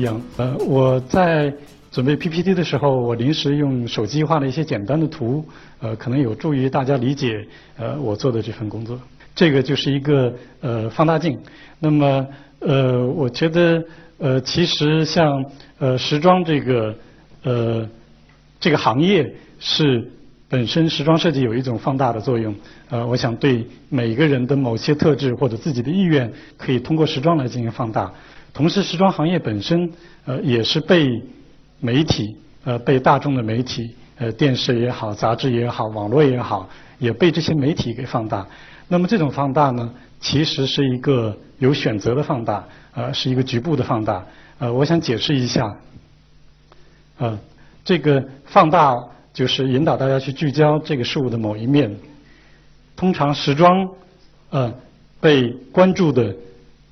一阳。呃，我在准备 PPT 的时候，我临时用手机画了一些简单的图，呃，可能有助于大家理解呃我做的这份工作。这个就是一个呃放大镜。那么呃，我觉得呃，其实像呃时装这个呃这个行业是本身时装设计有一种放大的作用。呃，我想对每个人的某些特质或者自己的意愿，可以通过时装来进行放大。同时，时装行业本身呃也是被媒体呃被大众的媒体呃电视也好、杂志也好、网络也好，也被这些媒体给放大。那么这种放大呢，其实是一个有选择的放大，呃，是一个局部的放大。呃，我想解释一下，呃，这个放大就是引导大家去聚焦这个事物的某一面。通常时装呃被关注的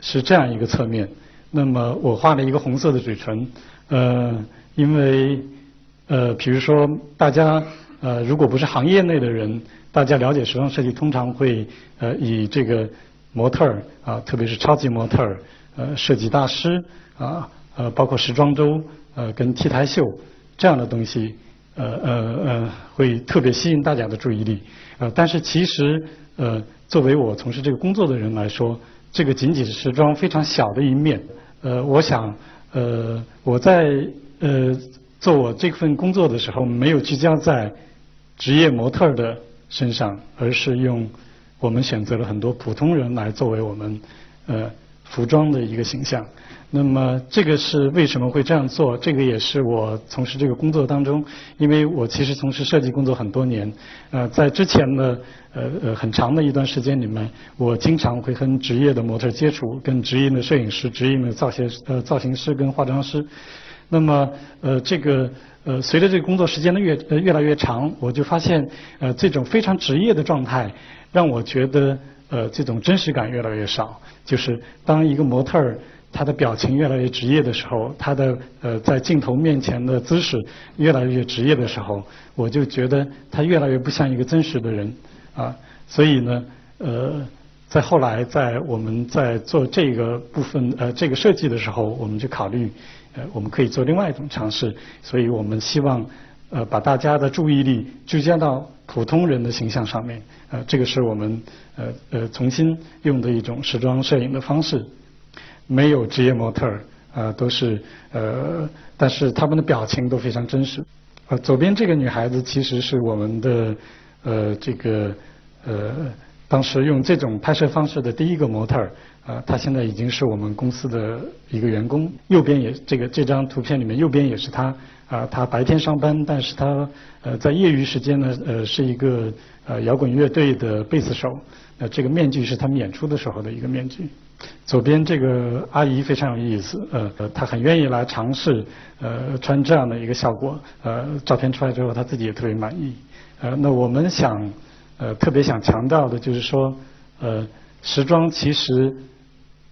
是这样一个侧面。那么我画了一个红色的嘴唇，呃，因为呃，比如说大家呃，如果不是行业内的人，大家了解时装设计，通常会呃以这个模特儿啊，特别是超级模特儿，呃，设计大师啊，呃，包括时装周，呃，跟 T 台秀这样的东西，呃呃呃，会特别吸引大家的注意力。呃，但是其实呃，作为我从事这个工作的人来说，这个仅仅是时装非常小的一面。呃，我想，呃，我在呃做我这份工作的时候，没有聚焦在职业模特的身上，而是用我们选择了很多普通人来作为我们呃服装的一个形象。那么这个是为什么会这样做？这个也是我从事这个工作当中，因为我其实从事设计工作很多年，呃，在之前的呃呃很长的一段时间里面，我经常会跟职业的模特接触，跟职业的摄影师、职业的造型呃造型师跟化妆师。那么呃这个呃随着这个工作时间的越呃越来越长，我就发现呃这种非常职业的状态，让我觉得呃这种真实感越来越少。就是当一个模特儿。他的表情越来越职业的时候，他的呃在镜头面前的姿势越来越职业的时候，我就觉得他越来越不像一个真实的人啊。所以呢，呃，在后来在我们在做这个部分呃这个设计的时候，我们就考虑呃我们可以做另外一种尝试。所以我们希望呃把大家的注意力聚焦到普通人的形象上面。呃，这个是我们呃呃重新用的一种时装摄影的方式。没有职业模特儿，啊，都是呃，但是他们的表情都非常真实。呃，左边这个女孩子其实是我们的呃这个呃当时用这种拍摄方式的第一个模特儿，啊，她现在已经是我们公司的一个员工。右边也这个这张图片里面右边也是她，啊，她白天上班，但是她呃在业余时间呢，呃是一个呃摇滚乐队的贝斯手。呃，这个面具是他们演出的时候的一个面具。左边这个阿姨非常有意思，呃，她很愿意来尝试，呃，穿这样的一个效果，呃，照片出来之后，她自己也特别满意。呃，那我们想，呃，特别想强调的就是说，呃，时装其实，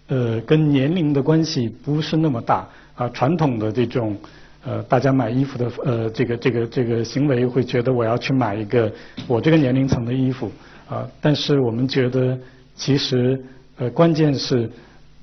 呃，跟年龄的关系不是那么大啊。传统的这种，呃，大家买衣服的，呃，这个这个这个行为会觉得我要去买一个我这个年龄层的衣服啊，但是我们觉得其实。呃，关键是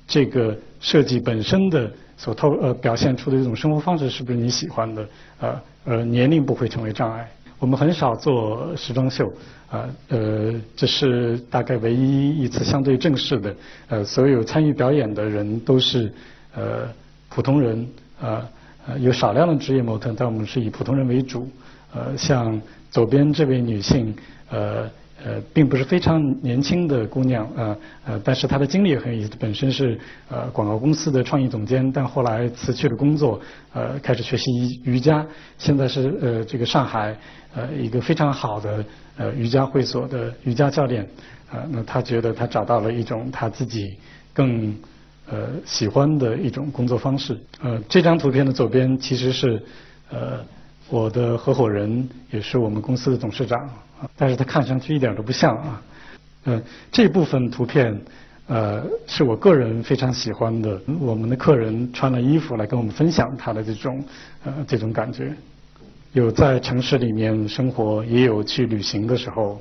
这个设计本身的所透呃表现出的这种生活方式是不是你喜欢的？呃呃，年龄不会成为障碍。我们很少做时装秀，啊呃，这是大概唯一一次相对正式的。呃，所有参与表演的人都是呃普通人，啊呃有少量的职业模特，但我们是以普通人为主。呃，像左边这位女性，呃。呃，并不是非常年轻的姑娘，呃呃，但是她的经历也很有意思。本身是呃广告公司的创意总监，但后来辞去了工作，呃，开始学习瑜伽。现在是呃这个上海呃一个非常好的呃瑜伽会所的瑜伽教练。呃，那他觉得他找到了一种他自己更呃喜欢的一种工作方式。呃，这张图片的左边其实是呃我的合伙人，也是我们公司的董事长。但是它看上去一点都不像啊，嗯，这部分图片，呃，是我个人非常喜欢的。我们的客人穿了衣服来跟我们分享他的这种，呃，这种感觉。有在城市里面生活，也有去旅行的时候。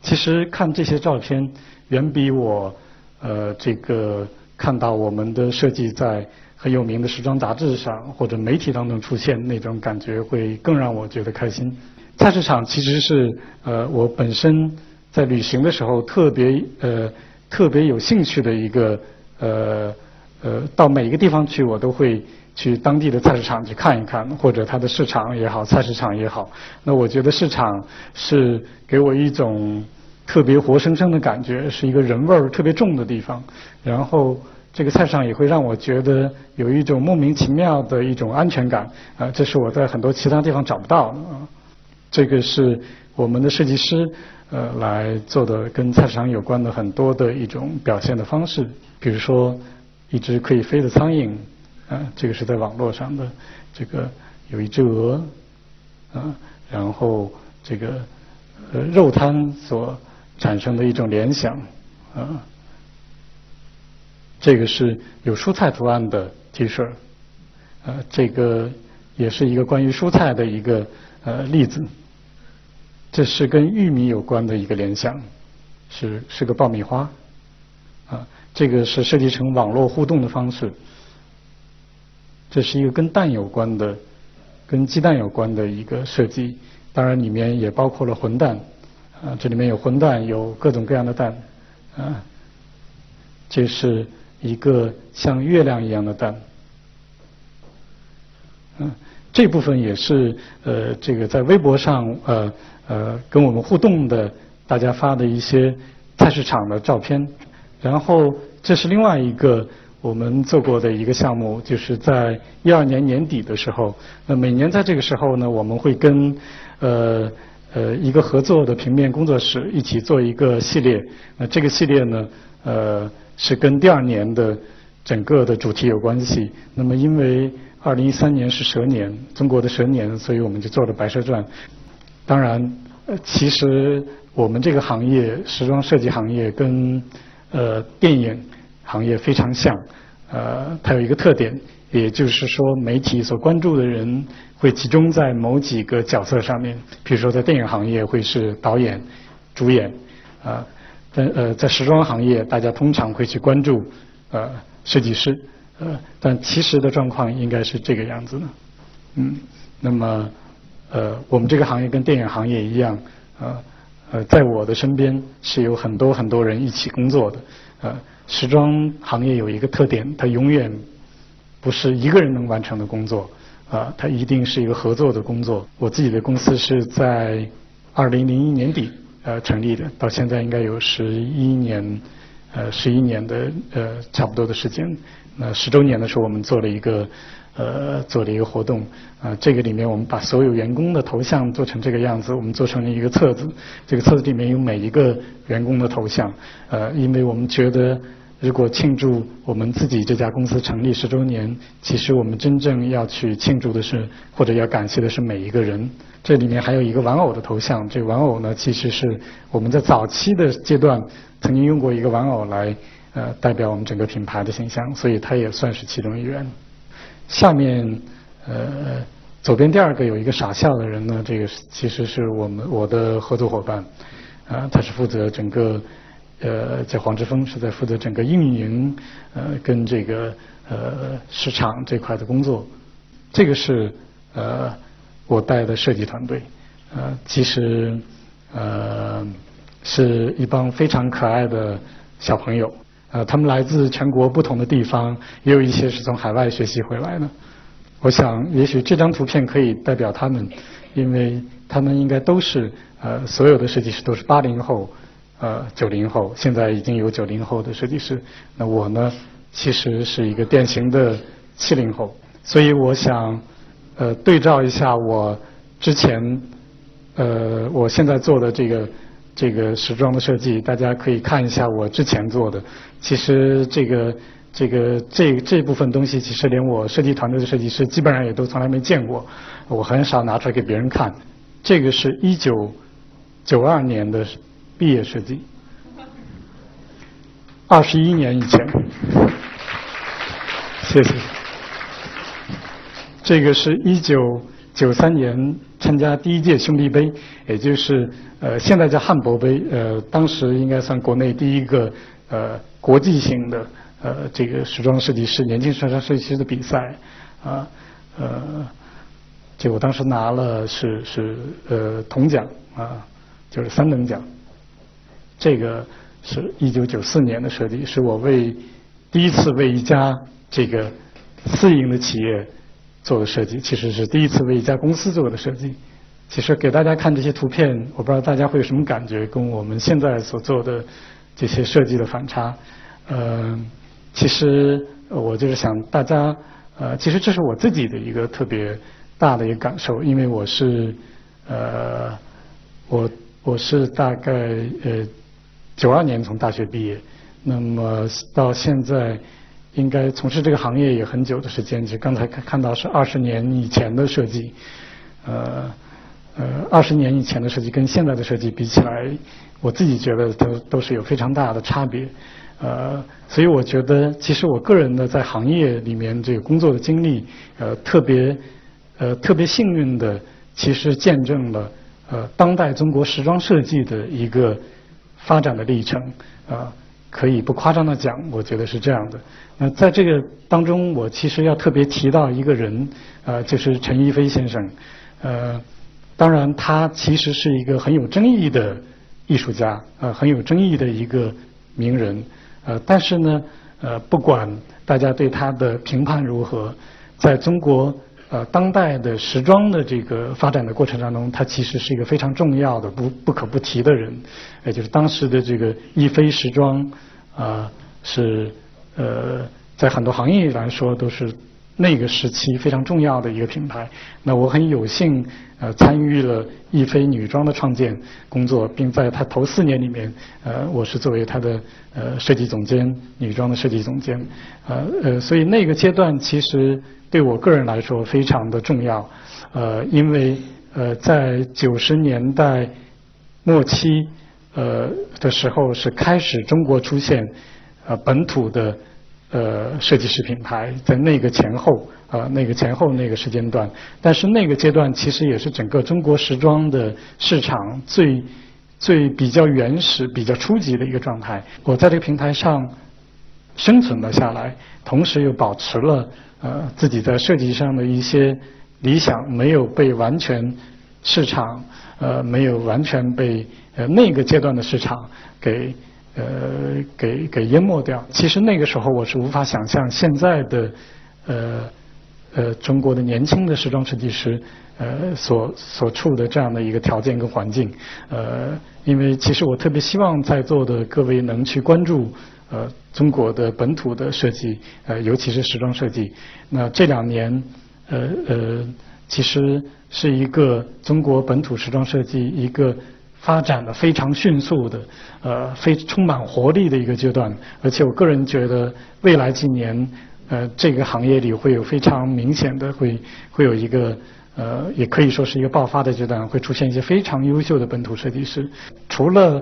其实看这些照片，远比我，呃，这个。看到我们的设计在很有名的时装杂志上或者媒体当中出现，那种感觉会更让我觉得开心。菜市场其实是呃我本身在旅行的时候特别呃特别有兴趣的一个呃呃到每一个地方去我都会去当地的菜市场去看一看，或者它的市场也好，菜市场也好。那我觉得市场是给我一种特别活生生的感觉，是一个人味儿特别重的地方。然后这个菜市场也会让我觉得有一种莫名其妙的一种安全感啊，这是我在很多其他地方找不到的啊。这个是我们的设计师呃来做的跟菜市场有关的很多的一种表现的方式，比如说一只可以飞的苍蝇啊，这个是在网络上的，这个有一只鹅啊，然后这个呃肉摊所产生的一种联想啊，这个是有蔬菜图案的 T 恤，呃，这个也是一个关于蔬菜的一个呃例子。这是跟玉米有关的一个联想，是是个爆米花，啊，这个是设计成网络互动的方式。这是一个跟蛋有关的，跟鸡蛋有关的一个设计，当然里面也包括了混蛋，啊，这里面有混蛋，有各种各样的蛋，啊，这是一个像月亮一样的蛋，嗯，这部分也是呃，这个在微博上呃。呃，跟我们互动的大家发的一些菜市场的照片，然后这是另外一个我们做过的一个项目，就是在一二年年底的时候，那每年在这个时候呢，我们会跟呃呃一个合作的平面工作室一起做一个系列，那这个系列呢，呃是跟第二年的整个的主题有关系。那么因为二零一三年是蛇年，中国的蛇年，所以我们就做了《白蛇传》。当然，呃，其实我们这个行业，时装设计行业跟呃电影行业非常像，呃，它有一个特点，也就是说媒体所关注的人会集中在某几个角色上面，比如说在电影行业会是导演、主演，啊，在呃在时装行业，大家通常会去关注呃设计师，呃，但其实的状况应该是这个样子的，嗯，那么。呃，我们这个行业跟电影行业一样，呃，呃，在我的身边是有很多很多人一起工作的。呃，时装行业有一个特点，它永远不是一个人能完成的工作，啊，它一定是一个合作的工作。我自己的公司是在二零零一年底呃成立的，到现在应该有十一年，呃，十一年的呃差不多的时间。那十周年的时候，我们做了一个。呃，做的一个活动啊，这个里面我们把所有员工的头像做成这个样子，我们做成了一个册子。这个册子里面有每一个员工的头像，呃，因为我们觉得，如果庆祝我们自己这家公司成立十周年，其实我们真正要去庆祝的是，或者要感谢的是每一个人。这里面还有一个玩偶的头像，这个玩偶呢，其实是我们在早期的阶段曾经用过一个玩偶来呃代表我们整个品牌的形象，所以它也算是其中一员。下面，呃，左边第二个有一个傻笑的人呢，这个其实是我们我的合作伙伴，啊，他是负责整个，呃，在黄之锋是在负责整个运营，呃，跟这个呃市场这块的工作，这个是呃我带的设计团队，呃，其实呃是一帮非常可爱的小朋友。呃，他们来自全国不同的地方，也有一些是从海外学习回来的。我想，也许这张图片可以代表他们，因为他们应该都是呃，所有的设计师都是八零后，呃，九零后，现在已经有九零后的设计师。那我呢，其实是一个典型的七零后，所以我想呃，对照一下我之前呃，我现在做的这个。这个时装的设计，大家可以看一下我之前做的。其实这个这个这这部分东西，其实连我设计团队的设计师基本上也都从来没见过。我很少拿出来给别人看。这个是一九九二年的毕业设计，二十一年以前。谢谢。这个是一九九三年参加第一届兄弟杯，也就是。呃，现在叫汉博杯，呃，当时应该算国内第一个呃国际性的呃这个时装设计师年轻时装设计师的比赛啊呃，结果当时拿了是是呃铜奖啊，就是三等奖。这个是一九九四年的设计，是我为第一次为一家这个私营的企业做的设计，其实是第一次为一家公司做的设计。其实给大家看这些图片，我不知道大家会有什么感觉，跟我们现在所做的这些设计的反差。呃，其实我就是想大家，呃，其实这是我自己的一个特别大的一个感受，因为我是呃，我我是大概呃九二年从大学毕业，那么到现在应该从事这个行业也很久的时间，就刚才看看到是二十年以前的设计，呃。呃，二十年以前的设计跟现在的设计比起来，我自己觉得都都是有非常大的差别。呃，所以我觉得，其实我个人的在行业里面这个工作的经历，呃，特别呃特别幸运的，其实见证了呃当代中国时装设计的一个发展的历程。啊，可以不夸张的讲，我觉得是这样的。那在这个当中，我其实要特别提到一个人，呃，就是陈逸飞先生，呃。当然，他其实是一个很有争议的艺术家，呃，很有争议的一个名人，呃，但是呢，呃，不管大家对他的评判如何，在中国呃当代的时装的这个发展的过程当中，他其实是一个非常重要的、不不可不提的人，也就是当时的这个逸飞时装，啊，是呃，在很多行业来说都是。那个时期非常重要的一个品牌，那我很有幸呃参与了逸飞女装的创建工作，并在它头四年里面，呃，我是作为它的呃设计总监，女装的设计总监，呃呃，所以那个阶段其实对我个人来说非常的重要，呃，因为呃在九十年代末期呃的时候是开始中国出现呃本土的。呃，设计师品牌在那个前后啊，那个前后那个时间段，但是那个阶段其实也是整个中国时装的市场最最比较原始、比较初级的一个状态。我在这个平台上生存了下来，同时又保持了呃自己在设计上的一些理想，没有被完全市场呃没有完全被呃那个阶段的市场给。呃，给给淹没掉。其实那个时候我是无法想象现在的呃呃中国的年轻的时装设计师呃所所处的这样的一个条件跟环境。呃，因为其实我特别希望在座的各位能去关注呃中国的本土的设计，呃尤其是时装设计。那这两年呃呃其实是一个中国本土时装设计一个。发展的非常迅速的，呃，非充满活力的一个阶段，而且我个人觉得未来几年，呃，这个行业里会有非常明显的会会有一个，呃，也可以说是一个爆发的阶段，会出现一些非常优秀的本土设计师。除了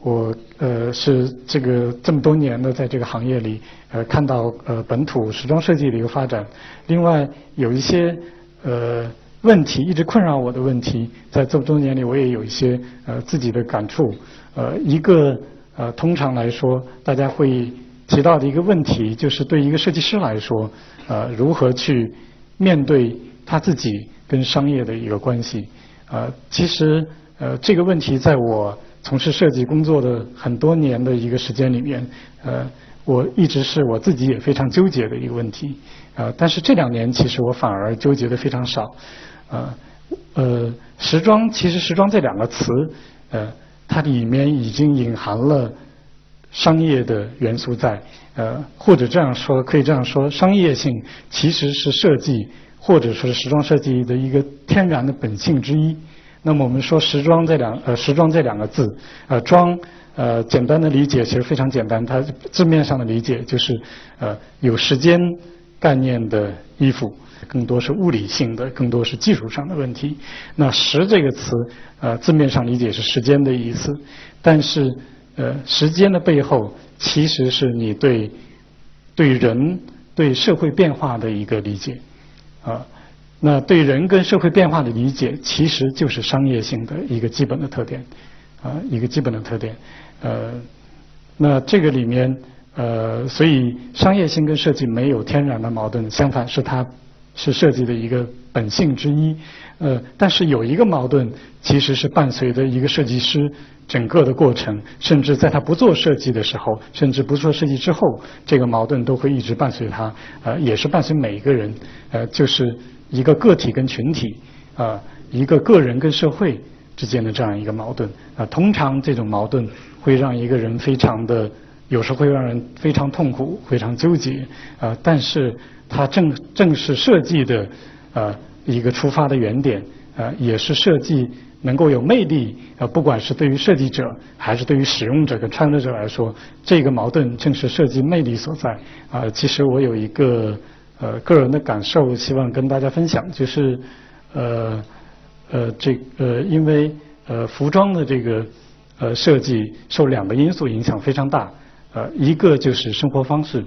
我呃是这个这么多年的在这个行业里，呃，看到呃本土时装设计的一个发展，另外有一些呃。问题一直困扰我的问题，在这么多年里，我也有一些呃自己的感触。呃，一个呃，通常来说，大家会提到的一个问题，就是对一个设计师来说，呃，如何去面对他自己跟商业的一个关系。呃，其实呃，这个问题在我从事设计工作的很多年的一个时间里面，呃，我一直是我自己也非常纠结的一个问题。呃，但是这两年其实我反而纠结的非常少。呃，呃，时装其实“时装”这两个词，呃，它里面已经隐含了商业的元素在，呃，或者这样说，可以这样说，商业性其实是设计或者说是时装设计的一个天然的本性之一。那么我们说“时装”这两呃“时装”这两个字，呃，装呃简单的理解其实非常简单，它字面上的理解就是呃有时间概念的衣服。更多是物理性的，更多是技术上的问题。那“时”这个词，呃，字面上理解是时间的意思，但是，呃，时间的背后其实是你对对人、对社会变化的一个理解，啊，那对人跟社会变化的理解，其实就是商业性的一个基本的特点，啊，一个基本的特点。呃，那这个里面，呃，所以商业性跟设计没有天然的矛盾，相反是它是设计的一个本性之一。呃，但是有一个矛盾，其实是伴随着一个设计师整个的过程，甚至在他不做设计的时候，甚至不做设计之后，这个矛盾都会一直伴随他，呃，也是伴随每一个人，呃，就是一个个体跟群体，啊，一个个人跟社会之间的这样一个矛盾，啊，通常这种矛盾会让一个人非常的，有时候会让人非常痛苦，非常纠结，啊，但是它正正是设计的，呃。一个出发的原点，呃，也是设计能够有魅力，呃，不管是对于设计者还是对于使用者跟创作者来说，这个矛盾正是设计魅力所在。啊，其实我有一个呃个人的感受，希望跟大家分享，就是呃呃这呃因为呃服装的这个呃设计受两个因素影响非常大，呃一个就是生活方式，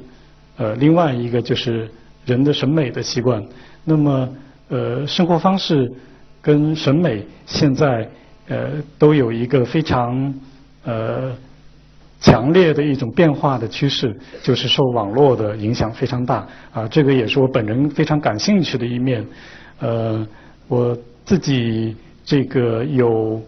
呃另外一个就是人的审美的习惯，那么。呃，生活方式跟审美现在呃都有一个非常呃强烈的一种变化的趋势，就是受网络的影响非常大啊。这个也是我本人非常感兴趣的一面。呃，我自己这个有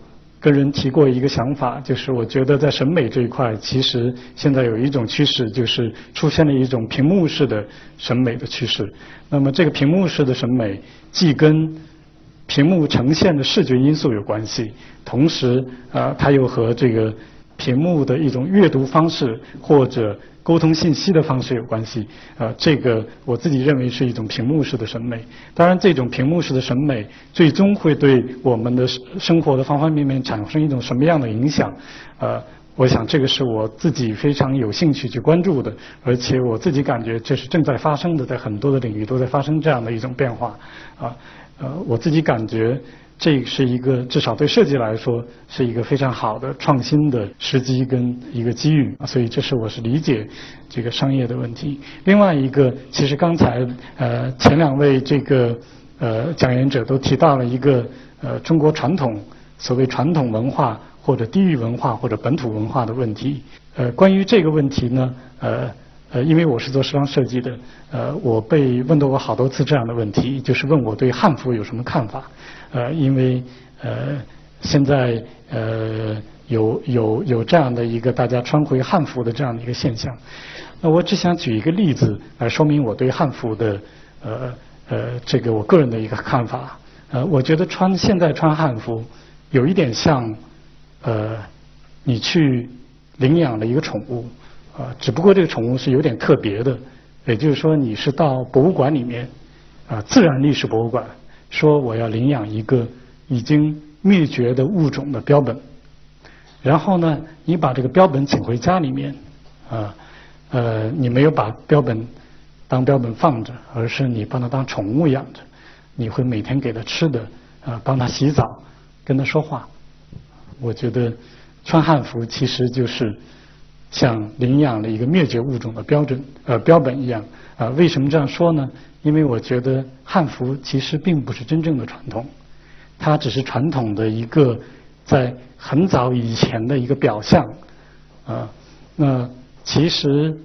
跟人提过一个想法，就是我觉得在审美这一块，其实现在有一种趋势，就是出现了一种屏幕式的审美的趋势。那么这个屏幕式的审美。既跟屏幕呈现的视觉因素有关系，同时啊，它又和这个屏幕的一种阅读方式或者沟通信息的方式有关系。啊，这个我自己认为是一种屏幕式的审美。当然，这种屏幕式的审美最终会对我们的生活的方方面面产生一种什么样的影响？呃。我想这个是我自己非常有兴趣去关注的，而且我自己感觉这是正在发生的，在很多的领域都在发生这样的一种变化，啊，呃，我自己感觉这是一个至少对设计来说是一个非常好的创新的时机跟一个机遇，所以这是我是理解这个商业的问题。另外一个，其实刚才呃前两位这个呃讲演者都提到了一个呃中国传统所谓传统文化。或者地域文化或者本土文化的问题，呃，关于这个问题呢，呃呃，因为我是做时装设计的，呃，我被问到过好多次这样的问题，就是问我对汉服有什么看法，呃，因为呃现在呃有有有这样的一个大家穿回汉服的这样的一个现象，那我只想举一个例子来说明我对汉服的呃呃这个我个人的一个看法，呃，我觉得穿现在穿汉服有一点像。呃，你去领养了一个宠物，啊，只不过这个宠物是有点特别的，也就是说你是到博物馆里面，啊，自然历史博物馆，说我要领养一个已经灭绝的物种的标本，然后呢，你把这个标本请回家里面，啊，呃，你没有把标本当标本放着，而是你把它当宠物养着，你会每天给它吃的，啊，帮它洗澡，跟它说话。我觉得穿汉服其实就是像领养了一个灭绝物种的标准呃标本一样啊。为什么这样说呢？因为我觉得汉服其实并不是真正的传统，它只是传统的一个在很早以前的一个表象啊。那其实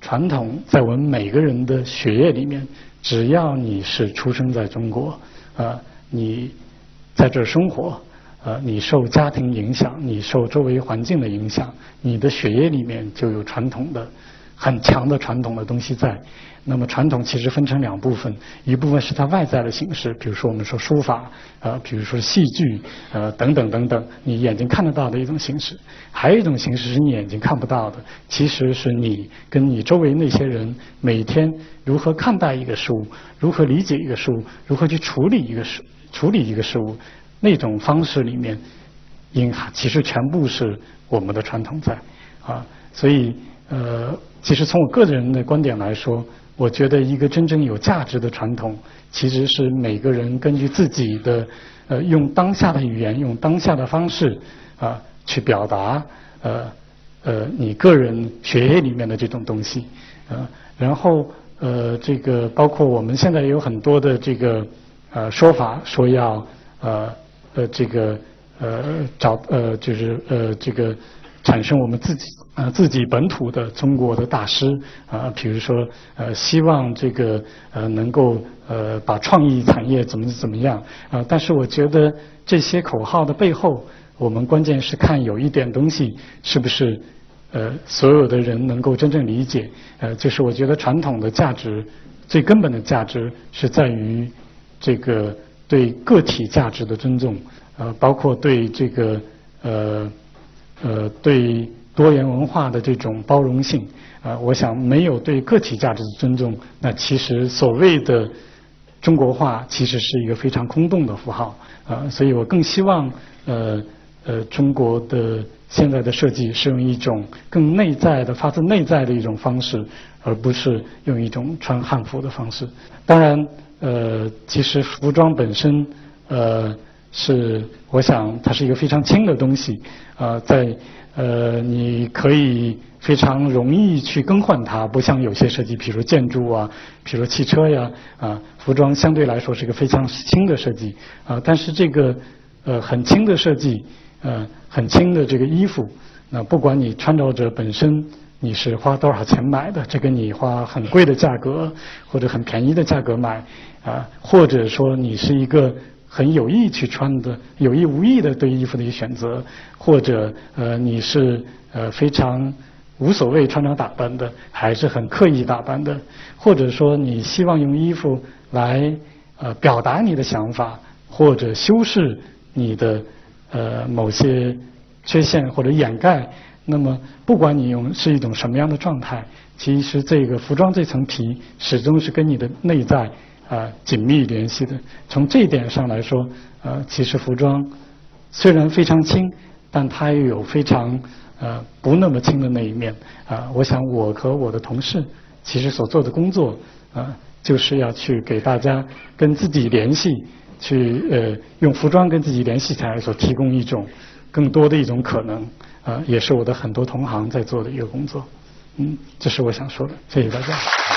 传统在我们每个人的血液里面，只要你是出生在中国啊，你在这儿生活。呃，你受家庭影响，你受周围环境的影响，你的血液里面就有传统的、很强的传统的东西在。那么传统其实分成两部分，一部分是它外在的形式，比如说我们说书法，呃，比如说戏剧，呃，等等等等，你眼睛看得到的一种形式。还有一种形式是你眼睛看不到的，其实是你跟你周围那些人每天如何看待一个事物，如何理解一个事物，如何去处理一个事处理一个事物。那种方式里面，隐含其实全部是我们的传统在啊，所以呃，其实从我个人的观点来说，我觉得一个真正有价值的传统，其实是每个人根据自己的呃，用当下的语言，用当下的方式啊，去表达呃呃你个人血液里面的这种东西啊，然后呃，这个包括我们现在有很多的这个呃说法，说要呃。呃，这个呃找呃就是呃这个产生我们自己呃自己本土的中国的大师啊，比如说呃希望这个呃能够呃把创意产业怎么怎么样啊，但是我觉得这些口号的背后，我们关键是看有一点东西是不是呃所有的人能够真正理解，呃就是我觉得传统的价值最根本的价值是在于这个对个体价值的尊重，呃包括对这个呃。呃，对多元文化的这种包容性，啊，我想没有对个体价值的尊重，那其实所谓的中国化其实是一个非常空洞的符号，啊，所以我更希望，呃呃，中国的现在的设计是用一种更内在的、发自内在的一种方式，而不是用一种穿汉服的方式。当然，呃，其实服装本身，呃。是，我想它是一个非常轻的东西，啊，在呃，你可以非常容易去更换它，不像有些设计，比如建筑啊，比如汽车呀，啊，服装相对来说是一个非常轻的设计，啊，但是这个呃很轻的设计，呃很轻的这个衣服，那不管你穿着者本身你是花多少钱买的，这个你花很贵的价格或者很便宜的价格买，啊，或者说你是一个。很有意去穿的，有意无意的对衣服的一个选择，或者呃你是呃非常无所谓穿着打扮的，还是很刻意打扮的，或者说你希望用衣服来呃表达你的想法，或者修饰你的呃某些缺陷或者掩盖，那么不管你用是一种什么样的状态，其实这个服装这层皮始终是跟你的内在。啊，紧密联系的。从这一点上来说，呃，其实服装虽然非常轻，但它又有非常呃不那么轻的那一面。啊，我想我和我的同事其实所做的工作，啊，就是要去给大家跟自己联系，去呃用服装跟自己联系起来，所提供一种更多的一种可能。啊，也是我的很多同行在做的一个工作。嗯，这是我想说的。谢谢大家。